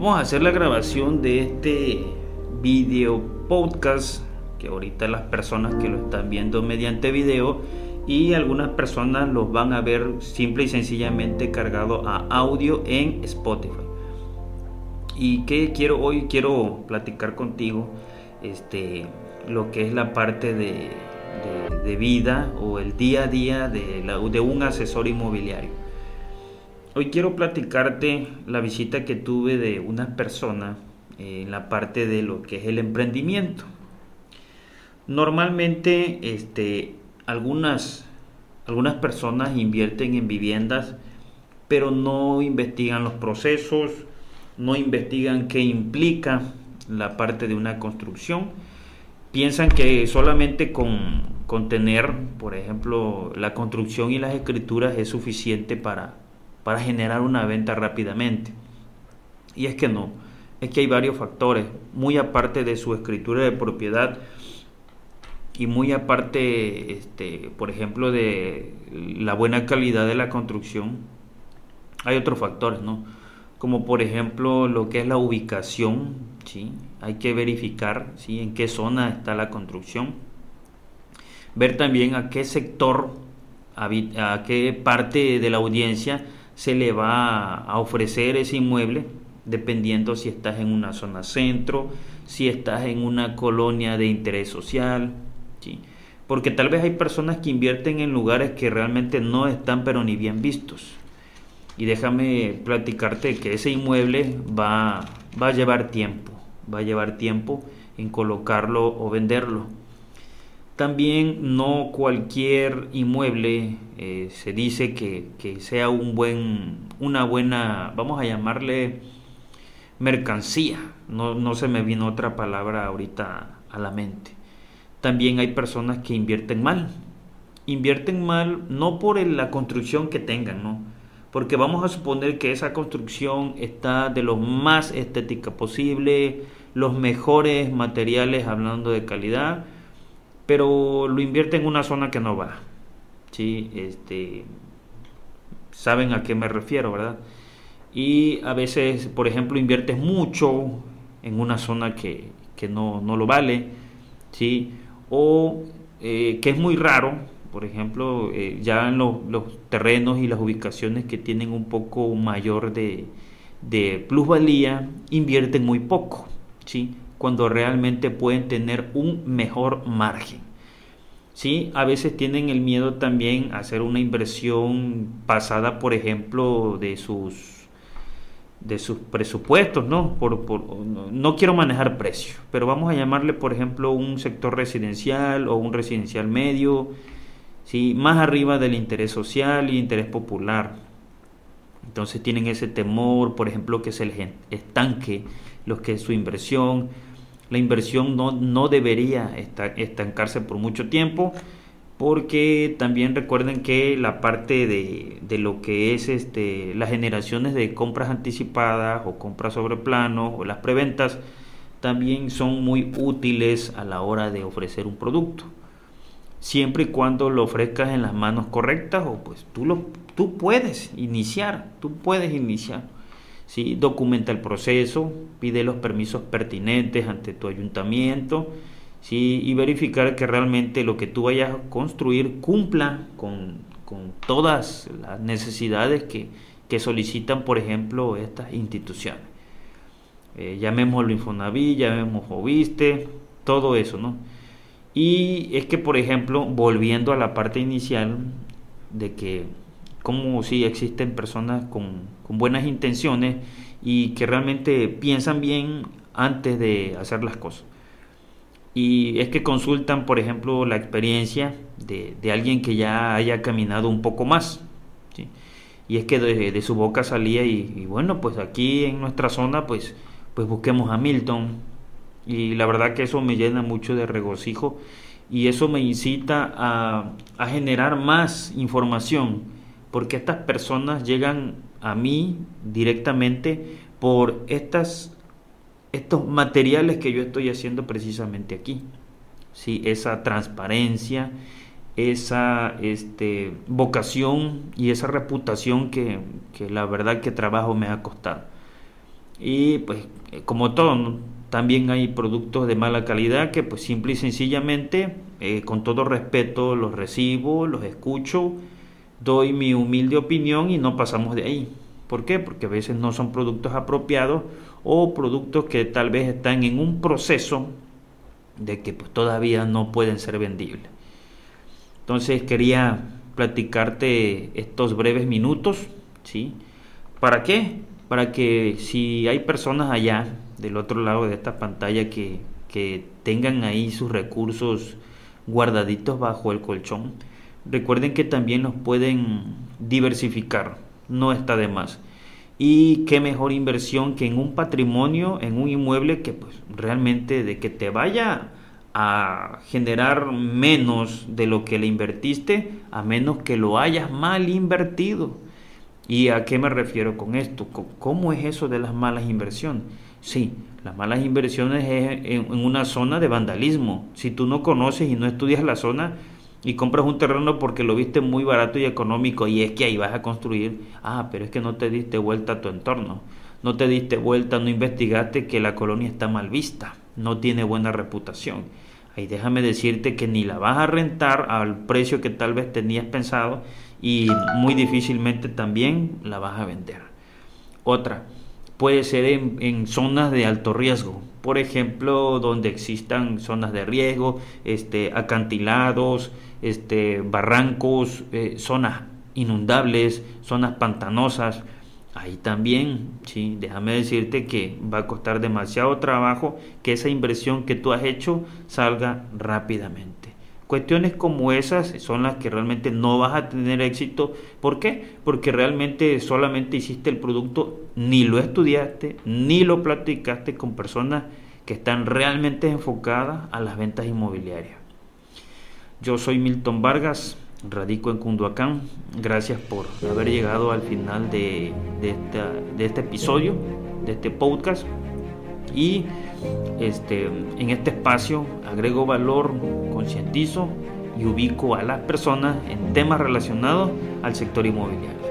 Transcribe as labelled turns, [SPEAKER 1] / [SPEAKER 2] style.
[SPEAKER 1] Vamos a hacer la grabación de este video podcast que ahorita las personas que lo están viendo mediante video y algunas personas los van a ver simple y sencillamente cargado a audio en Spotify. Y que quiero hoy quiero platicar contigo este lo que es la parte de, de, vida o el día a día de, de un asesor inmobiliario. Hoy quiero platicarte la visita que tuve de una persona en la parte de lo que es el emprendimiento. Normalmente este, algunas, algunas personas invierten en viviendas, pero no investigan los procesos, no investigan qué implica la parte de una construcción. Piensan que solamente con, con tener, por ejemplo, la construcción y las escrituras es suficiente para, para generar una venta rápidamente. Y es que no, es que hay varios factores, muy aparte de su escritura de propiedad y muy aparte, este, por ejemplo, de la buena calidad de la construcción, hay otros factores, ¿no? Como por ejemplo lo que es la ubicación, ¿sí? Hay que verificar, ¿sí? En qué zona está la construcción. Ver también a qué sector, a qué parte de la audiencia se le va a ofrecer ese inmueble, dependiendo si estás en una zona centro, si estás en una colonia de interés social, ¿sí? porque tal vez hay personas que invierten en lugares que realmente no están pero ni bien vistos. Y déjame platicarte que ese inmueble va, va a llevar tiempo, va a llevar tiempo en colocarlo o venderlo. También no cualquier inmueble eh, se dice que, sea un buen, una buena, vamos a llamarle mercancía. No, no se me vino otra palabra ahorita a la mente. También hay personas que invierten mal. Invierten mal no por la construcción que tengan, ¿no? Porque vamos a suponer que esa construcción está de lo más estética posible, los mejores materiales hablando de calidad, pero lo invierte en una zona que no va. ¿sí? Este, saben a qué me refiero, ¿verdad? Y a veces, por ejemplo, inviertes mucho en una zona que, no, lo vale, ¿sí? O eh, que es muy raro, por ejemplo, eh, ya en los, terrenos y las ubicaciones que tienen un poco mayor de, de plusvalía, invierten muy poco, ¿sí? Cuando realmente pueden tener un mejor margen. Sí, a veces tienen el miedo también a hacer una inversión pasada, por ejemplo, de sus de sus presupuestos, ¿no? Por, no quiero manejar precios, pero vamos a llamarle, por ejemplo, un sector residencial o un residencial medio, ¿sí? más arriba del interés social y interés popular. Entonces tienen ese temor, por ejemplo, que se les estanque lo que es su inversión la inversión no, no debería estancarse por mucho tiempo porque también recuerden que la parte de, de, lo que es este, las generaciones de compras anticipadas o compras sobre plano o las preventas también son muy útiles a la hora de ofrecer un producto. Siempre y cuando lo ofrezcas en las manos correctas o pues tú lo tú puedes iniciar tú puedes iniciar ¿sí? documenta el proceso, pide los permisos pertinentes ante tu ayuntamiento ¿sí? y verificar que realmente lo que tú vayas a construir cumpla con, todas las necesidades que, solicitan, por ejemplo, estas instituciones. Eh, llamémoslo Infonavit, llamémoslo Joviste, todo eso, ¿no? Y es que, por ejemplo, volviendo a la parte inicial de que como si existen personas con, buenas intenciones y que realmente piensan bien antes de hacer las cosas. Y es que consultan, por ejemplo, la experiencia de, alguien que ya haya caminado un poco más. Y es que de, su boca salía y, bueno, pues aquí en nuestra zona, pues, pues busquemos a Milton. Y la verdad que eso me llena mucho de regocijo y eso me incita a, a generar más información porque estas personas llegan a mí directamente por estas, estos materiales que yo estoy haciendo precisamente aquí. ¿sí? Esa transparencia, esa este, vocación y esa reputación que, que la verdad que trabajo me ha costado. Y pues como todo, también hay productos de mala calidad que pues simple y sencillamente, eh, con todo respeto, los recibo, los escucho, doy mi humilde opinión y no pasamos de ahí. ¿Por qué? Porque a veces no son productos apropiados o productos que tal vez están en un proceso de que pues, todavía no pueden ser vendibles. Entonces quería platicarte estos breves minutos, ¿sí? ¿Para qué? Para que si hay personas allá del otro lado de esta pantalla que, que tengan ahí sus recursos guardaditos bajo el colchón, recuerden que también los pueden diversificar, no está de más. Y qué mejor inversión que en un patrimonio, en un inmueble que pues realmente de que te vaya a generar menos de lo que le invertiste, a menos que lo hayas mal invertido. ¿Y a qué me refiero con esto? ¿Cómo es eso de las malas inversiones? Sí, las malas inversiones es en una zona de vandalismo. Si tú no conoces y no estudias la zona y compras un terreno porque lo viste muy barato y económico y es que ahí vas a construir, ah, pero es que no te diste vuelta a tu entorno. No te diste vuelta, no investigaste que la colonia está mal vista, no tiene buena reputación Ahí déjame decirte que ni la vas a rentar al precio que tal vez tenías pensado y muy difícilmente también la vas a vender. Otra, puede ser en, zonas de alto riesgo, por ejemplo, donde existan zonas de riesgo, este, acantilados, este, barrancos, eh, zonas inundables, zonas pantanosas ahí también, sí, déjame decirte que va a costar demasiado trabajo que esa inversión que tú has hecho salga rápidamente. Cuestiones como esas son las que realmente no vas a tener éxito. ¿Por qué? Porque realmente solamente hiciste el producto, ni lo estudiaste, ni lo platicaste con personas que están realmente enfocadas a las ventas inmobiliarias. Yo soy Milton Vargas, radico en Cunduacán. Gracias por haber llegado al final de, este episodio, de este podcast. Y este, en este espacio agrego valor, concientizo y ubico a las personas en temas relacionados al sector inmobiliario.